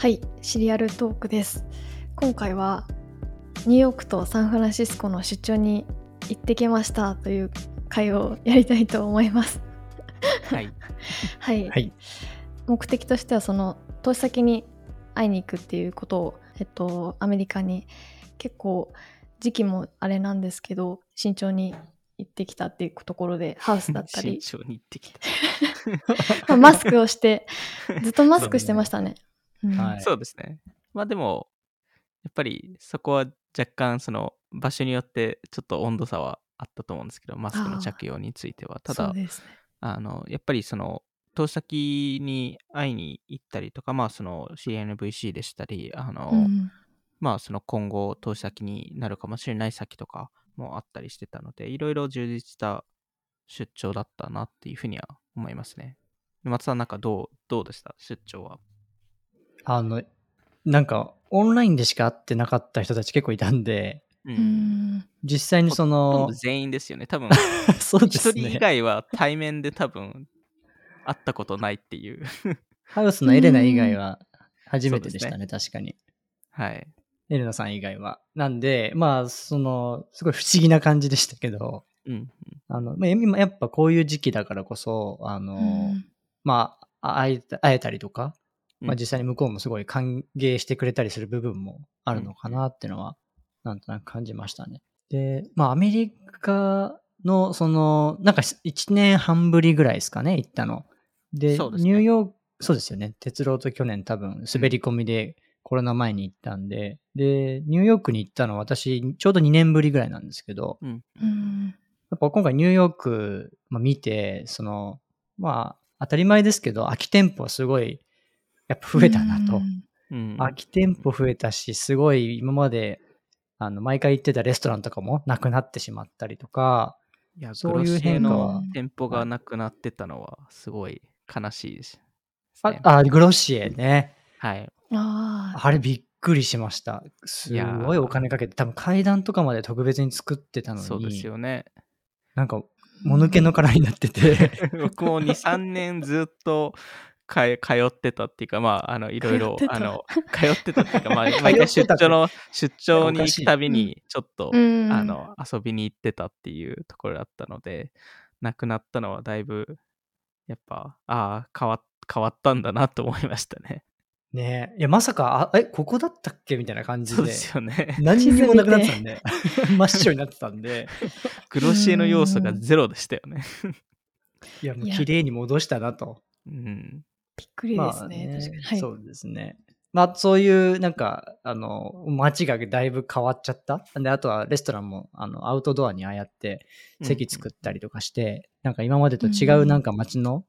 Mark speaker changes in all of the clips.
Speaker 1: はい、シリアルトークです。今回はニューヨークとサンフランシスコの出張に行ってきましたという会をやりたいと思います。
Speaker 2: はい。
Speaker 1: はい、
Speaker 3: はい。
Speaker 1: 目的としてはその投資先に会いに行くっていうことを、えっと、アメリカに結構時期もあれなんですけど慎重に行ってきたっていうところでハウスだったり、
Speaker 2: 慎重に行ってきた。
Speaker 1: まあマスクをしてずっとマスクしてましたね。うん
Speaker 3: はい
Speaker 2: そうですね。まあでも、やっぱりそこは若干その場所によってちょっと温度差はあったと思うんですけど、マスクの着用については。ただ
Speaker 1: ね。
Speaker 2: あの、やっぱりその、投資先に会いに行ったりとか、まあその CNVC でしたり、あの、
Speaker 1: うん
Speaker 2: まあその今後投資先になるかもしれない先とかもあったりしてたので、いろいろ充実した出張だったなっていうふうには思いますね。松さんなんかどう、どうでした？出張は。
Speaker 3: あの、なんか、オンラインでしか会ってなかった人たち結構いたんで、
Speaker 2: う。
Speaker 1: うんん
Speaker 3: 実際にその
Speaker 2: ど、全員ですよね。多分、
Speaker 3: そうで
Speaker 2: 一
Speaker 3: すね。
Speaker 2: 人以外は対面で多分、会ったことないっていう。
Speaker 3: ハウスのエレナ以外は初めてでしたね、確かに。
Speaker 2: はい。
Speaker 3: エレナさん以外は。なんで、まあ、その、すごい不思議な感じでしたけど、
Speaker 2: うん。
Speaker 3: あの、まあ今やっぱこういう時期だからこそ、あの、
Speaker 1: うん
Speaker 3: まあ、会えた会えたりとか、まあ
Speaker 2: うん
Speaker 3: 実際に向こうもすごい歓迎してくれたりする部分もあるのかなっていうのは、なんとなく感じましたね。で、まあアメリカの、その、なんか1年半ぶりぐらいですかね、行ったの。で、
Speaker 2: ですね
Speaker 3: ニューヨーク、そうですよね。鉄郎と去年多分滑り込みでコロナ前に行ったんで、で、ニューヨークに行ったのは私、ちょうど2年ぶりぐらいなんですけど、
Speaker 2: うん。
Speaker 1: うん
Speaker 3: やっぱ今回ニューヨーク、まあ、見て、その、まあ、当たり前ですけど、空き店舗はすごい、やっぱ増えたなと。空き店舗増えたし、すごい今まで、あの、毎回行ってたレストランとかもなくなってしまったりとか、
Speaker 2: いや、
Speaker 3: そういう
Speaker 2: グロシエ
Speaker 3: 変化は
Speaker 2: の店舗がなくなってたのは、すごい悲しいです。
Speaker 3: あ
Speaker 2: ね、
Speaker 3: あグロシエね。
Speaker 2: はい。
Speaker 1: ああ
Speaker 3: あれびっくりしました。すごいお金かけて、多分階段とかまで特別に作ってたのに、
Speaker 2: そうですよね。
Speaker 3: なんか、もぬけの殻になってて、
Speaker 2: 僕も2、3年ずっとかえ通ってたっていうか、まあ、あの、いろいろあの、通ってたっていうか、まあ、毎回出張の、出張に行くたびに、ちょっと、
Speaker 1: うん
Speaker 2: あの、遊びに行ってたっていうところだったので、亡くなったのはだいぶ、やっぱ、ああ、変わっ変わったんだなと思いましたね。
Speaker 3: ねいや、まさか、あ、え、ここだったっけみたいな感じで
Speaker 2: そうで。すよね。
Speaker 3: 何にもなくなってたんで、真っ白になってたんで、
Speaker 2: グロシエの要素がゼロでしたよね。
Speaker 3: いや、もう綺麗に戻したなと。
Speaker 2: うん。
Speaker 1: びっくりですね,、
Speaker 3: まあね
Speaker 1: 確かに。はい、
Speaker 3: そうですね。まあ、そういう、なんか、あの、街がだいぶ変わっちゃった？で、あとはレストランも、あの、アウトドアにああやって席作ったりとかして、なんか今までと違
Speaker 1: う
Speaker 3: うんなんか街の、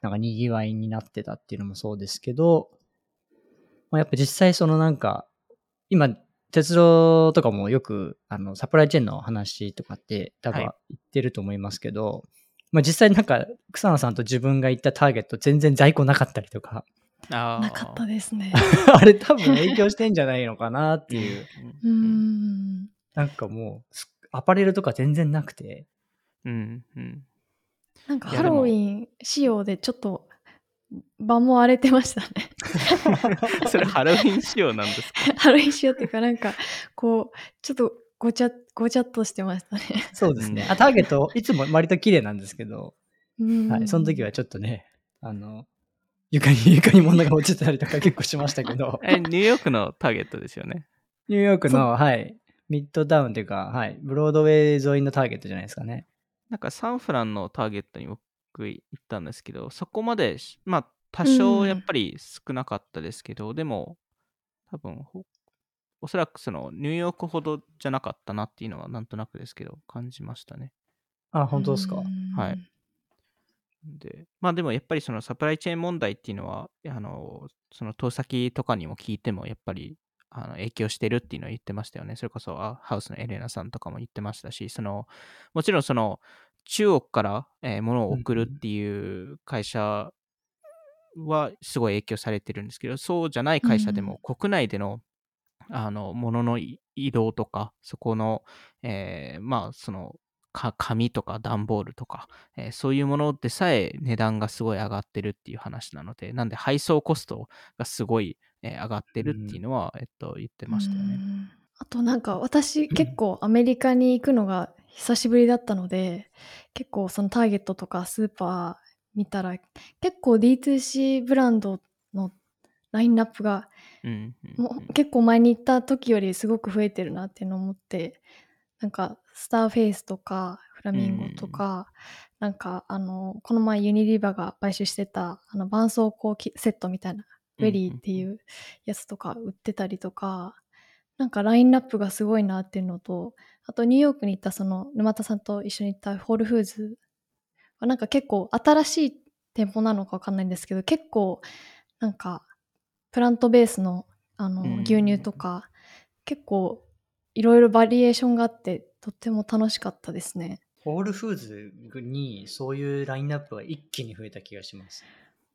Speaker 3: なんか賑わいになってたっていうのもそうですけど、まあ、やっぱ実際そのなんか、今、鉄道とかもよく、あの、サプライチェーンの話とかって多分
Speaker 2: はい
Speaker 3: 言ってると思いますけど、まあ実際なんか、草野さんと自分が行ったターゲット全然在庫なかったりとか、
Speaker 2: あー
Speaker 1: なかったですね。
Speaker 3: あれ多分影響してんじゃないのかなっていう。
Speaker 1: うーん。
Speaker 3: なんかもう、すアパレルとか全然なくて。
Speaker 2: うん。うん。
Speaker 1: なんかハロウィン仕様でちょっと場も荒れてましたね。
Speaker 2: それハロウィン仕様なんですか？
Speaker 1: ハロウィン仕様っていうかなんかこうちょっとごちゃごちゃっとしてましたね。
Speaker 3: そうですね。
Speaker 2: うん
Speaker 3: あ、ターゲット、いつも割と綺麗なんですけど、
Speaker 1: うん
Speaker 3: はい。その時はちょっとね、あの、床に、床に物が落ちてたりとか結構しましたけど、
Speaker 2: え、ニューヨークのターゲットですよね。
Speaker 3: ニューヨークの、はい、ミッドタウンというか、はい、ブロードウェイ沿いのターゲットじゃないですかね。
Speaker 2: なんかサンフランのターゲットに僕行ったんですけど、そこまでし、まあ多少やっぱり少なかったですけど、でも多分ほおそらくそのニューヨークほどじゃなかったなっていうのはなんとなくですけど感じましたね。
Speaker 3: あ、本当ですか？
Speaker 1: うん
Speaker 2: はい。で、まあでもやっぱりそのサプライチェーン問題っていうのは、あの、その投資先とかにも聞いてもやっぱりあの影響してるっていうのを言ってましたよね。それこそあハウスのエレナさんとかも言ってましたし、その、もちろんその中国から、えー物を送るっていう会社はすごい影響されてるんですけど、そうじゃない会社でも国内でのあの物の移動とか、そこの、えーまあそのか紙とか段ボールとか、えーそういうものでさえ値段がすごい上がってるっていう話なので、なんで配送コストがすごい、えー上がってるっていうのは、えっと、言ってましたよね。
Speaker 1: うん。あとなんか私結構アメリカに行くのが久しぶりだったので結構そのターゲットとかスーパー見たら結構 D2C ブランドのラインナップが
Speaker 2: うんうん
Speaker 1: もう結構前に行った時よりすごく増えてるなっていうのを思ってなんかスターフェイスとかフラミンゴとか、なんかあのこの前ユニリバが買収してたあの絆創膏キセットみたいなウェリーっていうやつとか売ってたりとか、なんかラインナップがすごいなっていうのとあとニューヨークに行ったその沼田さんと一緒に行ったホールフーズはなんか結構新しい店舗なのかわかんないんですけど結構なんかプラントベースのあの
Speaker 2: うん
Speaker 1: 牛乳とか、結構いろいろバリエーションがあってとっても楽しかったですね。
Speaker 3: ホールフーズにそういうラインナップが一気に増えた気がします。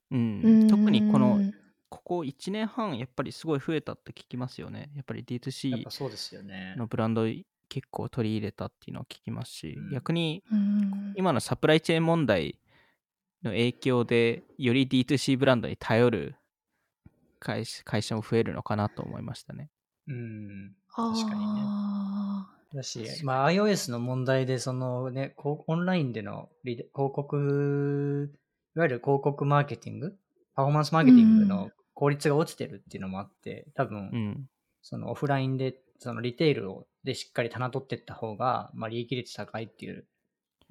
Speaker 2: うん特にこの
Speaker 1: うん
Speaker 2: ここ1年半やっぱりすごい増えたって聞きますよね。やっぱり
Speaker 3: やっ
Speaker 2: D2C
Speaker 3: ぱそうですよね。
Speaker 2: のブランド結構取り入れたっていうのは聞きますし、
Speaker 3: うん
Speaker 2: 逆に
Speaker 1: うん
Speaker 2: 今のサプライチェーン問題の影響でより D2C ブランドに頼る会社会社も増えるのかなと思いましたね。
Speaker 3: うん。
Speaker 1: あ
Speaker 3: 確かにね
Speaker 1: あ
Speaker 3: だし、まあ、iOS の問題で、そのね、こうオンラインでのリ広告、いわゆる広告マーケティング、パフォーマンスマーケティング
Speaker 1: う
Speaker 3: の効率が落ちてるっていうのもあって、多分、
Speaker 2: うん。
Speaker 3: そのオフラインで、そのリテールをでしっかり棚取っていった方が、まあ、利益率高いっていう、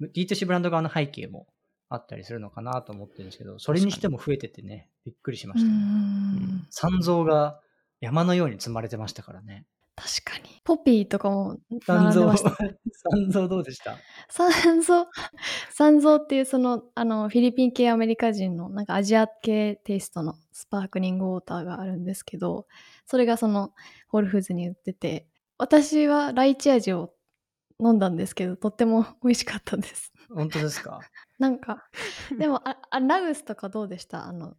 Speaker 3: D2C ブランド側の背景もあったりするのかなと思ってるんですけど、それにしても増えててね、びっくりしま
Speaker 1: う
Speaker 3: したね。
Speaker 1: ん
Speaker 3: 残像が山のように積まれてましたからね。
Speaker 1: 確かに。ポピーとかも並んでました。、
Speaker 3: 残像どうでした？
Speaker 1: 三蔵、三蔵っていうその、あの、フィリピン系アメリカ人の、なんかアジア系テイストのスパークリングウォーターがあるんですけど、それがその、ホールフーズに売ってて、私はライチ味を飲んだんですけど、とっても美味しかったです。
Speaker 3: 本当ですか？
Speaker 1: なんか、でも、あ、あナグスとかどうでした？あの、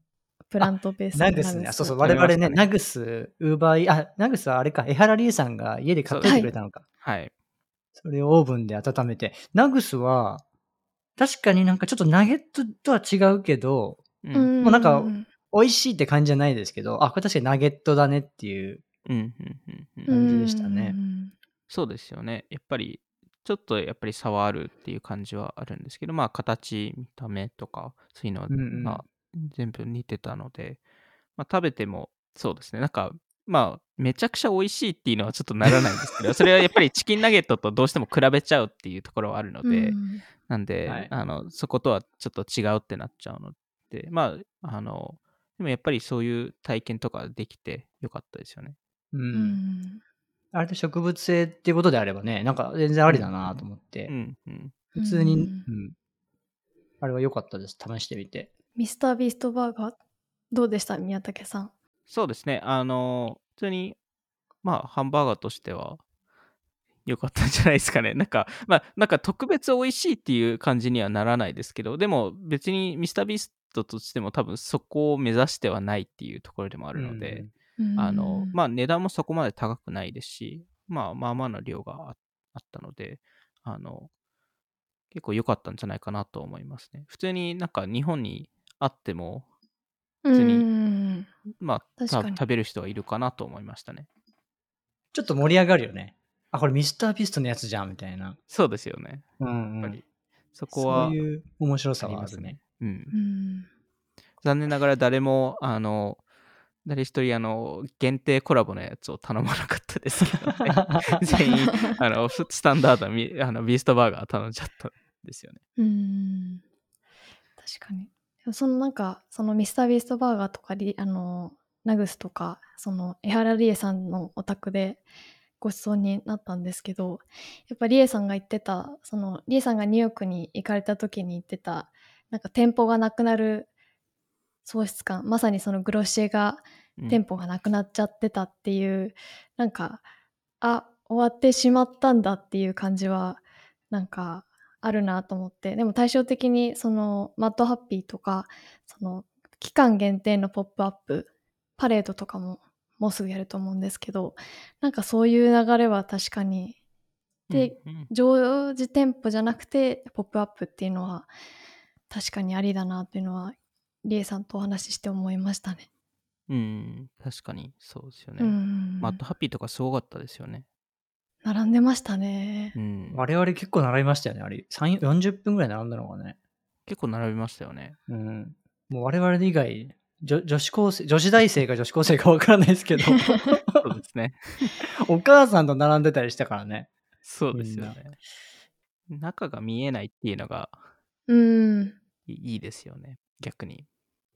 Speaker 1: プラントベースの
Speaker 3: ナグスね。あそうそう、我々ね、ナグス、ウーバーイあ、ナグスはあれか、江原理恵さんが家で買ってきてくれたのか。
Speaker 2: はい。
Speaker 3: それをオーブンで温めて。ナグスは、確かになんかちょっとナゲットとは違うけど、
Speaker 2: うん。
Speaker 1: う
Speaker 2: うん
Speaker 3: もうなんか美味しいって感じじゃないですけど、あ、これ確かにナゲットだねっていう。
Speaker 2: うん。うん。うん
Speaker 3: 感じでしたね
Speaker 1: うん
Speaker 2: そうですよね。やっぱり、ちょっとやっぱり差はあるっていう感じはあるんですけど、まあ、形、見た目とか、そういうのは、
Speaker 3: うんうん
Speaker 2: まあ、全部似てたので、まあ、食べても、そうですね。なんか、まあ、めちゃくちゃ美味しいっていうのはちょっとならないんですけど、それはやっぱりチキンナゲットとどうしても比べちゃうっていうところはあるので、
Speaker 1: うん
Speaker 2: なんで、
Speaker 3: はい
Speaker 2: あの、そことはちょっと違うってなっちゃうので、まあ、あの、でもやっぱりそういう体験とかできてよかったですよね。
Speaker 3: うん。
Speaker 1: うん
Speaker 3: あれで植物性っていうことであればね、なんか全然ありだなと思って、
Speaker 2: うん、うん。
Speaker 3: 普通に、
Speaker 1: う
Speaker 3: うんん。あれは良かったです。試してみて。
Speaker 1: ミスタービーストバーガー、どうでした？宮武さん。
Speaker 2: そうですね。あの、普通に、まあ、ハンバーガーとしては、良かったんじゃないですかね。なんか、まあ、なんか特別美味しいっていう感じにはならないですけど、でも別にミスタービーストとしても多分そこを目指してはないっていうところでもあ
Speaker 3: あ
Speaker 2: るので、あの、まあ値段もそこまで高くないですし、まあまあまあな量がああったので、あの、結構良かったんじゃないかなと思いますね。普通になんか日本にあっても、
Speaker 1: 普
Speaker 2: 通に
Speaker 1: に。
Speaker 2: まあ食べる人はいるかなと思いましたね。
Speaker 3: ちょっと盛り上がるよね。あ、これミスタービーストのやつじゃん、みたいな。
Speaker 2: そうですよね。
Speaker 3: うん、
Speaker 2: やっぱり。そこは
Speaker 3: そういう面白
Speaker 2: あ
Speaker 3: さはあ
Speaker 2: りますね。。うん
Speaker 1: う。ん。
Speaker 2: 残念ながら誰も、あの、誰一人、あの、限定コラボのやつを頼まなかったですけどね。全員、あの、ススタンダードなミあのビーストバーガー頼んじゃったんですよね。
Speaker 1: うん。確かに。そのなんか、そのミスタービーストバーガーとかリ、あの、ナグスとか、その、江原理恵さんのお宅でご馳走になったんですけど、やっぱ理恵さんが言ってた、その、理恵さんがニューヨークに行かれた時に言ってた、なんか店舗がなくなる喪失感、まさにそのグロッシェが
Speaker 2: うん。
Speaker 1: 店舗がなくなっちゃってたっていう、なんかあ終わってしまったんだっていう感じはなんかあるなと思ってでも対照的にそのマッドハッピーとかその期間限定のポップアップパレードとかももうすぐやると思うんですけどなんかそういう流れは確かにで、
Speaker 2: うんうん。
Speaker 1: 常時店舗じゃなくてポップアップっていうのは確かにありだなっていうのはリエさんとお話しして思いましたね。
Speaker 2: うん、確かにそうですよね。
Speaker 1: うん、
Speaker 2: マットハッピーとかすごかったですよね。
Speaker 1: 並んでましたね
Speaker 2: う。ん、
Speaker 3: 我々結構並びましたよね。あれ、3 40分ぐらい並んだのかね。
Speaker 2: 結構並びましたよね。
Speaker 3: うん。もう我々以外、女女子高生、女子大生か女子高生かわからないですけど、
Speaker 2: そうですね。
Speaker 3: お母さんと並んでたりしたからね。
Speaker 2: そうですよね。中が見えないっていうのが
Speaker 1: うん
Speaker 2: いいいですよね。逆に。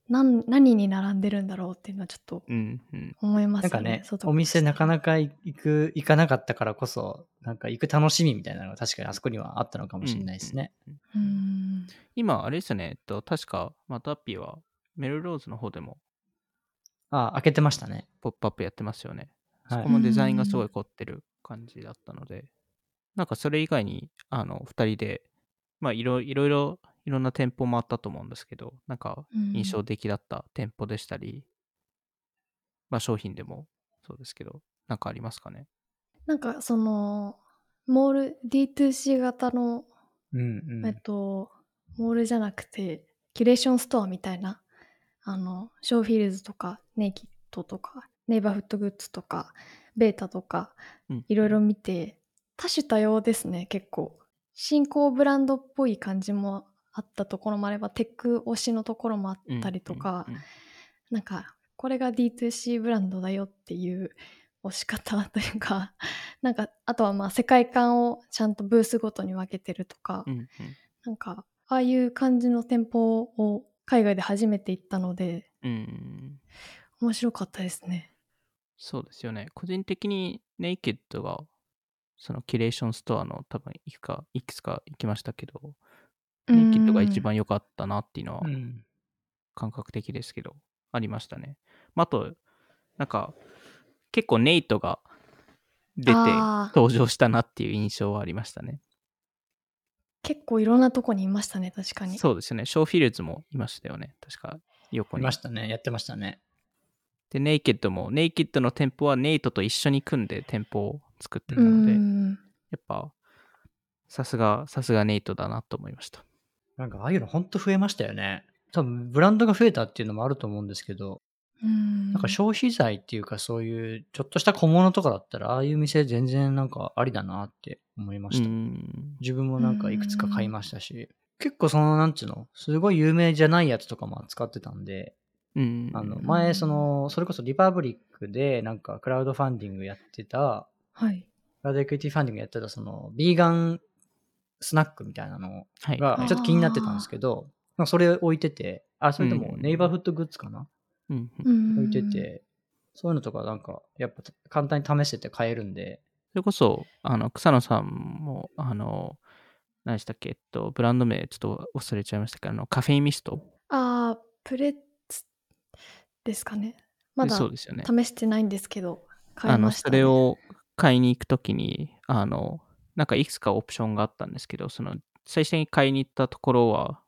Speaker 1: なん何に並んでるんだろうっていうのはちょっと
Speaker 2: うんうん。
Speaker 1: 思いますよ
Speaker 3: なんかね、
Speaker 1: 外
Speaker 3: お店なか
Speaker 1: か
Speaker 3: なか行く、行かなかったからこそ、なんか行く楽しみみたいなのが確かにあそこにはあったのかもしれないですね。
Speaker 1: うん
Speaker 2: 今、あれですよね。えっと、確か、マットハッピーはメルローズの方でも
Speaker 3: あ、開けてましたね。
Speaker 2: ポップアップやってますよね。
Speaker 3: はい
Speaker 2: そこもデザインがすごい凝ってる感じだったので、なんかそれ以外に、あの、二人で、まあいろいろいろ、んな店舗もあったと思うんですけど、なんか
Speaker 1: うん
Speaker 2: 印象的だった店舗でしたり、まあ商品でもそうですけど、なんかありますかね？
Speaker 1: なんかそのモール D2C 型の、
Speaker 3: うんうん。
Speaker 1: えっとモールじゃなくてキュレーションストアみたいなあのショーフィールズとかネイキッドとかネイバーフットグッズとかベータとか
Speaker 2: うん
Speaker 1: いろいろ見て多種多様ですね結構新興ブランドっぽい感じもあったところもあればテック推しのところもあったりとか、
Speaker 2: うんうんうん
Speaker 1: なんかこれが D2C ブランドだよっていう推し方というか なんかあとはまあ世界観をちゃんとブースごとに分けてるとか、
Speaker 2: うんうん
Speaker 1: なんかああいう感じの店舗を海外で初めて行ったので
Speaker 2: うん
Speaker 1: 面白かったですね。
Speaker 2: そうですよね。個人的にネイキッドが、そのキュレーションストアの多分いくか、いくつか行きましたけど、ネイキッドが一番良かったなっていうのは
Speaker 3: うん。
Speaker 2: 感覚的ですけど、ありましたね。まあ、あと、なんか、結構ネイトが出て登場したなっていう印象はありましたね。
Speaker 1: 結構いろんなとこにいましたね確かに。
Speaker 2: そうですよね。ショーフィールズもいましたよね。確か、横
Speaker 3: い
Speaker 2: に。
Speaker 3: ましたね。やってましたね。
Speaker 2: で、ネイキッドも、ネイキッドの店舗はネイトと一緒に組んで店舗を作ってた
Speaker 1: う
Speaker 2: ので、
Speaker 1: ん
Speaker 2: やっぱ、さすが、さすがネイトだなと思いました。
Speaker 3: なんかああいうのほんと増えましたよね。多分ブランドが増えたっていうのもあると思うんですけど、
Speaker 1: うん
Speaker 3: なんか消費財っていうかそういうちょっとした小物とかだったら、ああいう店全然なんかありだなって思いま
Speaker 2: う
Speaker 3: した。
Speaker 2: ん。
Speaker 3: 自分もなんかいくつか買いましたし、結構そのなんちゅうの、すごい有名じゃないやつとかも扱ってたんで、
Speaker 2: うん。
Speaker 3: あの前その、それこそリパブリックでなんかクラウドファンディングやってた、
Speaker 1: はい。
Speaker 3: クラウドエクイティファンディングやってたその、ビーガンスナックみたいなの
Speaker 2: はい。
Speaker 3: がちょっと気になってたんですけど、まあそれ置いてて、あ、それとも
Speaker 2: うん
Speaker 3: ネイバーフットグッズかな、
Speaker 2: うんうん
Speaker 1: うん
Speaker 3: 置いてて、そういうのとかなんか、やっぱ簡単に試してて買えるんで、
Speaker 2: それこそ、あの、草野さんも、あの、何でしたっけ、えっと、ブランド名ちょっと忘れちゃいましたけど、あの、カフェインミスト？
Speaker 1: ああプレッツですかね。まだ
Speaker 2: そうですよね。
Speaker 1: 試してないんですけど買
Speaker 2: あの、
Speaker 1: いました、ね。
Speaker 2: それを買いに行くときに、あの、なんかいくつかオプションがあったんですけど、その、最初に買いに行ったところは、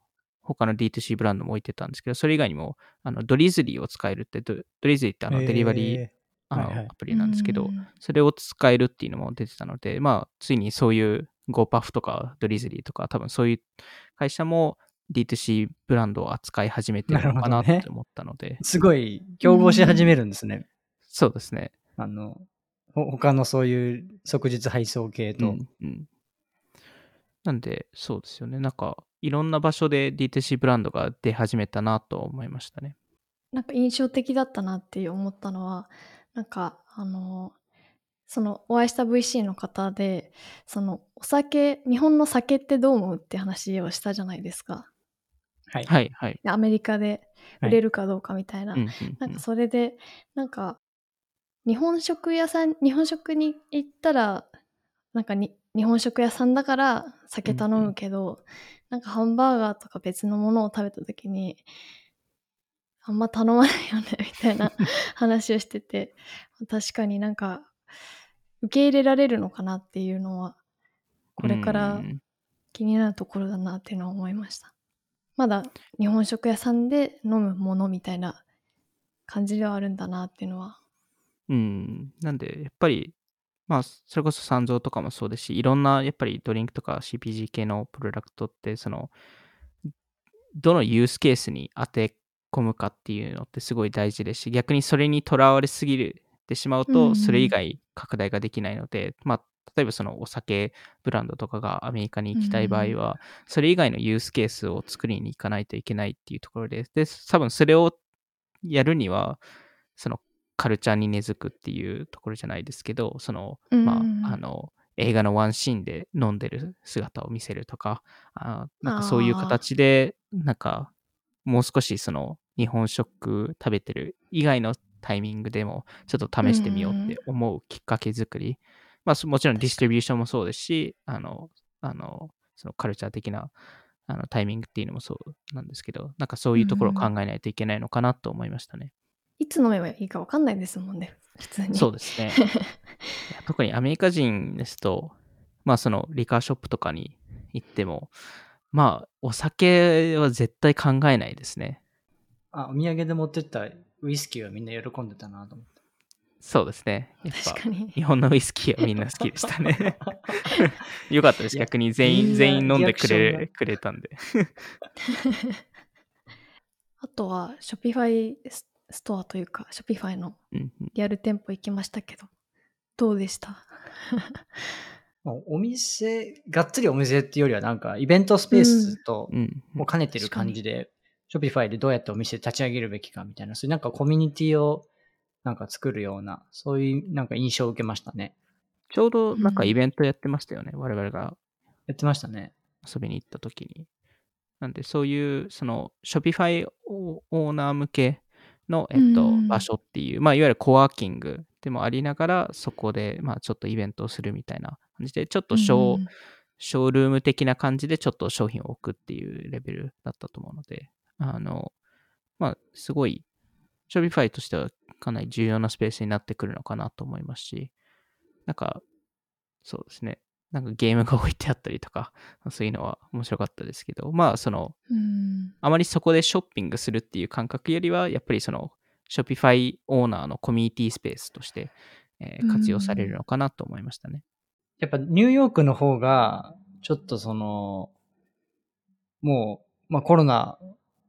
Speaker 2: 他の D2C ブランドも置いてたんですけど、それ以外にも、あの、ドリズリーを使えるって、ドドリズリーってあの、デリバリー、
Speaker 3: え
Speaker 2: あの、
Speaker 3: はいはい。
Speaker 2: アプリなんですけど、
Speaker 1: うん
Speaker 2: それを使えるっていうのも出てたので、まあ、ついにそういうゴーパフとかドリズリーとか、多分そういう会社も D2C ブランドを扱い始めてるのかなって思ったので、
Speaker 3: ーすごい競合し始めるんですね。
Speaker 2: そうですね。
Speaker 3: あの、ほ他のそういう即日配送系と。
Speaker 2: うんうんなんで、そうですよね。なんか、いろんな場所で D2C ブランドが出始めたなと思いましたね。
Speaker 1: なんか印象的だったなって思ったのはなんかあのそのお会いした VC の方でそのお酒日本の酒ってどう思うって話をしたじゃないですか
Speaker 3: はい。
Speaker 2: はい、はい。
Speaker 1: でアメリカで売れるかどうかみたいな、
Speaker 2: うんうん
Speaker 1: なんかそれでなんか日本食屋さん日本食に行ったらなんかに日本食屋さんだから酒頼むけど、なんかハンバーガーとか別のものを食べた時にあんま頼まないよねみたいな 話をしてて確かになんか受け入れられるのかなっていうのはこれから
Speaker 2: うん。
Speaker 1: 気になるところだなっていうのは思いました。まだ日本食屋さんで飲むものみたいな感じではあるんだなっていうのは
Speaker 2: うん。なんで、やっぱり、まあ、それこそ三蔵とかもそうですし、いろんなやっぱりドリンクとか CPG 系のプロダクトって、その、どのユースケースに当て込むかっていうのってすごい大事ですし、逆にそれにとらわれすぎるてしまうと、
Speaker 1: うん
Speaker 2: それ以外拡大ができないので、まあ、例えばそのお酒ブランドとかがアメリカに行きたい場合は、それ以外のユースケースを作りに行かないといけないっていうところで、で、多分それをやるには、そのカルチャーに根付くっていうところじゃないですけど、その、ま
Speaker 1: うん
Speaker 2: あ、あの、映画のワンシーンで飲んでる姿を見せるとか、あなんかそういう形で、なんか、もう少しその日本食食べてる以外のタイミングでもちょっと試してみようって思うきっかけ作り。まあそもちろんディストリビューションもそうですし、あの、あの、そのカルチャー的なあのタイミングっていうのもそうなんですけど、なんかそういうところを考えないといけないのかなと思いましたね。
Speaker 1: いつ飲めばいいか分かんないですもんね、普通に。
Speaker 2: そうですね。特にアメリカ人ですと、まあそのリカーショップとかに行っても、まあお酒は絶対考えないですね。
Speaker 3: あ、お土産で持ってったウイスキーはみんな喜んでたなと思って。
Speaker 2: そうですね。やっぱ
Speaker 1: 確かに。
Speaker 2: 日本のウイスキーはみんな好きでしたね。よかったです。逆に全員、全員飲んでくれくれたんで。
Speaker 1: あとは、 Shopify ストアというか、 Shopify の
Speaker 2: うんうん
Speaker 1: リアル店舗行きましたけど、どうでした？
Speaker 3: まあお店、がっつりお店っていうよりはなんかイベントスペースと
Speaker 2: うん
Speaker 3: もう兼ねてる感じで、ショピファイでどうやってお店立ち上げるべきかみたいな、そういうなんかコミュニティをなんか作るような、そういうなんか印象を受けましたね。
Speaker 2: ちょうどなんか
Speaker 1: うん
Speaker 2: イベントやってましたよね。我々が
Speaker 3: やってましたね。
Speaker 2: 遊びに行った時に。なんでそういうその Shopify オーナー向けの、えっと
Speaker 1: うん
Speaker 2: 場所っていう、まあいわゆるコワーキングでもありながら、そこでまあちょっとイベントをするみたいな感じで、ちょっとショー、
Speaker 1: うん
Speaker 2: ショールーム的な感じでちょっと商品を置くっていうレベルだったと思うので、あの、まあすごい Shopify としてはかなり重要なスペースになってくるのかなと思いますし、なんか、そうですね。なんかゲームが置いてあったりとか、そういうのは面白かったですけど、まあその、
Speaker 1: うん
Speaker 2: あまりそこでショッピングするっていう感覚よりは、やっぱりその、Shopify オーナーのコミュニティスペースとして、えー活用されるのかなと思いましたね。
Speaker 3: やっぱニューヨークの方が、ちょっとその、もう、まあコロナ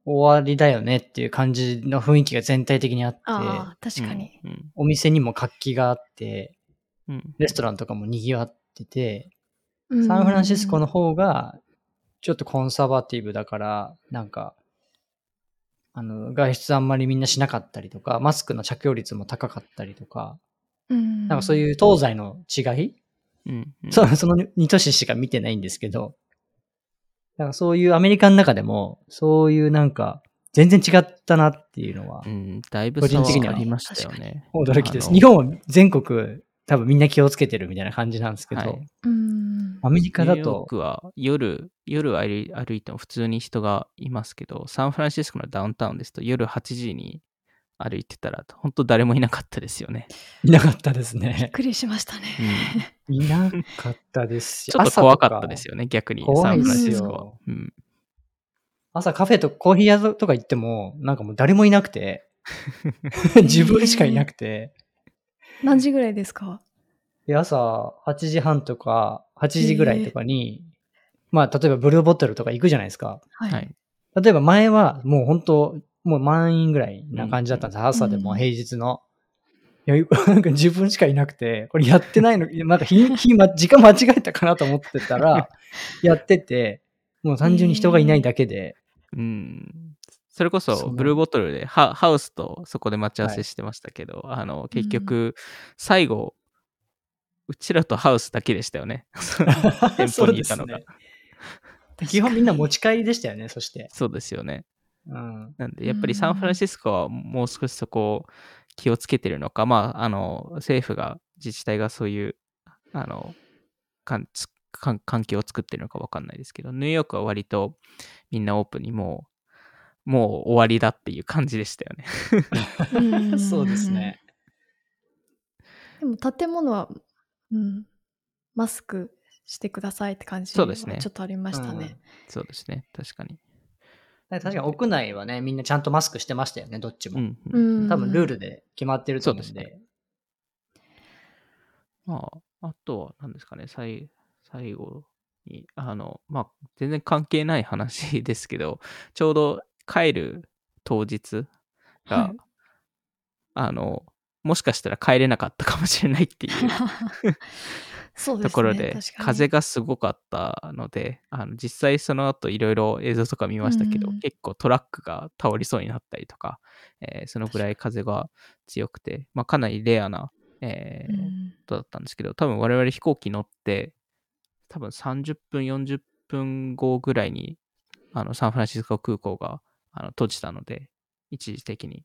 Speaker 3: 終わりだよねっていう感じの雰囲気が全体的にあって、
Speaker 1: 確かに。
Speaker 2: うん。
Speaker 3: お店にも活気があって、
Speaker 2: うん。うん
Speaker 3: レストランとかも賑わってて、
Speaker 1: うん
Speaker 3: サンフランシスコの方が、ちょっとコンサバティブだから、なんか、あの、外出あんまりみんなしなかったりとか、マスクの着用率も高かったりとか、
Speaker 1: うん
Speaker 3: なんかそういう東西の違い、
Speaker 2: うん。うん
Speaker 3: そその2都市しか見てないんですけど、なんかそういうアメリカの中でも、そういうなんか、全然違ったなっていうのは
Speaker 2: う、ん、だいぶ
Speaker 3: 個人的には
Speaker 2: ありましたよね。
Speaker 3: 驚きです。日本は全国、多分みんな気をつけてるみたいな感じなんですけど、
Speaker 2: はい。
Speaker 1: うん。
Speaker 3: アメリカだ
Speaker 2: ニューヨー
Speaker 3: と、
Speaker 2: クは夜、夜歩い歩いても普通に人がいますけど、サンフランシスコのダウンタウンですと夜8時に歩いてたら、本当誰もいなかったですよね。
Speaker 3: いなかったです
Speaker 1: びっ
Speaker 3: ね。
Speaker 1: くりしましたね。
Speaker 2: うん、
Speaker 3: いなかったですし
Speaker 2: ちょっと怖かったですよね、逆に、サ
Speaker 3: 怖
Speaker 2: ンフラン
Speaker 1: いですよ
Speaker 2: シスコは。うん、
Speaker 3: 朝カフェとコーヒー屋とか行っても、なんかもう誰もいなくて、自分しかいなくて、
Speaker 1: 何時ぐらいですか？
Speaker 3: で朝8時半とか8時ぐらいとかに、まあ例えばブルーボトルとか行くじゃないですか。
Speaker 1: はい。
Speaker 2: はい。
Speaker 3: 例えば前はもう本当もう満員ぐらいな感じだったんです。朝でも
Speaker 1: うん
Speaker 3: 平日の。いや、なんか自分しかいなくて、これやってないの、なんか日、日、ま、時間間違えたかなと思ってたら、やってて、もう単純に人がいないだけで、
Speaker 2: うん。それこそ、ブルーボトルでハハウスとそこで待ち合わせしてましたけど、あの、結局、最後、うちらとハウスだけでしたよね。店舗にいたのが。
Speaker 3: ね基本みんな持ち帰りでしたよね、そして。
Speaker 2: そうですよね。
Speaker 3: うん。
Speaker 2: なんで、やっぱりサンフランシスコはもう少しそこを気をつけてるのか、まあ、あの、政府が、自治体がそういう、あの、かんつかん環境を作ってるのかわかんないですけど、ニューヨークは割とみんなオープンにもう、もう終わりだっていう感じでしたよね。
Speaker 1: うん
Speaker 3: そうですね。
Speaker 1: でも建物は、うん、マスクしてくださいって感じ
Speaker 2: そうですね
Speaker 1: はちょっとありました
Speaker 3: うん
Speaker 1: ね。
Speaker 2: そうですね。確かに。
Speaker 3: 確かに屋内はね、みんなちゃんとマスクしてましたよね、どっちも。
Speaker 2: うん、
Speaker 1: うん
Speaker 3: 多分ルールで決まってると思うんで。
Speaker 2: そうですまあ、あとは何ですかね、最最後に、あの、まあ、全然関係ない話ですけど、ちょうど帰る当日が、
Speaker 1: はい。
Speaker 2: あの、もしかしたら帰れなかったかもしれないっていう
Speaker 1: ね。
Speaker 2: ところで、風がすごかったので、あの実際その後いろいろ映像とか見ましたけど、
Speaker 1: うんうん
Speaker 2: 結構トラックが倒りそうになったりとか、えーそのぐらい風が強くて、まあ、かなりレアな、えー
Speaker 1: うん。
Speaker 2: ことだったんですけど、多分我々飛行機乗って、多分30分、40分後ぐらいに、あの、サンフランシスコ空港があの閉じたので、一時的に。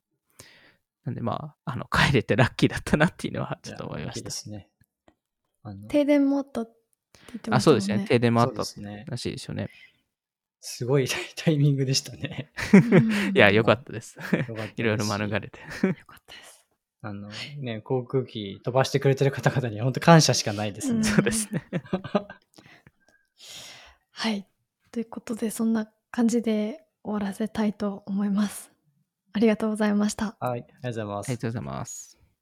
Speaker 2: なんでまあ、あの、帰れてラッキーだったなっていうのはちょっと思いました
Speaker 3: で。すね。
Speaker 1: 停電もあったって言ってま
Speaker 2: あ、
Speaker 1: したもね。
Speaker 2: そうんですね。停電もあった。らしいですよね。
Speaker 3: すごい タイミングでしたね。
Speaker 2: いや、よかったです。いろいろ免れて。
Speaker 1: うんよかったです。
Speaker 3: あのね、航空機飛ばしてくれてる方々に本当感謝しかないですね。
Speaker 1: うん
Speaker 2: そうですね。
Speaker 1: はい。ということで、そんな感じで終わらせたいと思います。ありがとうございました。
Speaker 3: はい、ありがとうございます
Speaker 2: ありが。とうございます。